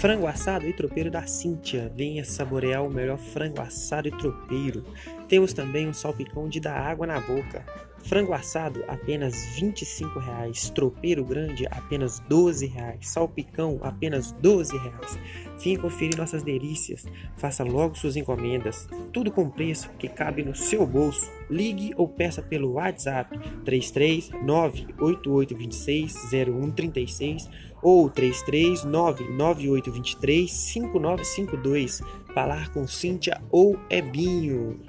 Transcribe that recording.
Frango assado e tropeiro da Cíntia. Venha saborear o melhor frango assado e tropeiro. Temos também um salpicão de dar água na boca. Frango assado, apenas R$ 25,00. Tropeiro grande, apenas R$ 12,00. Salpicão, apenas R$ 12,00. Venha conferir nossas delícias. Faça logo suas encomendas. Tudo com preço que cabe no seu bolso. Ligue ou peça pelo WhatsApp 33988260136 ou 33998235952. Falar com Cíntia ou Ebinho.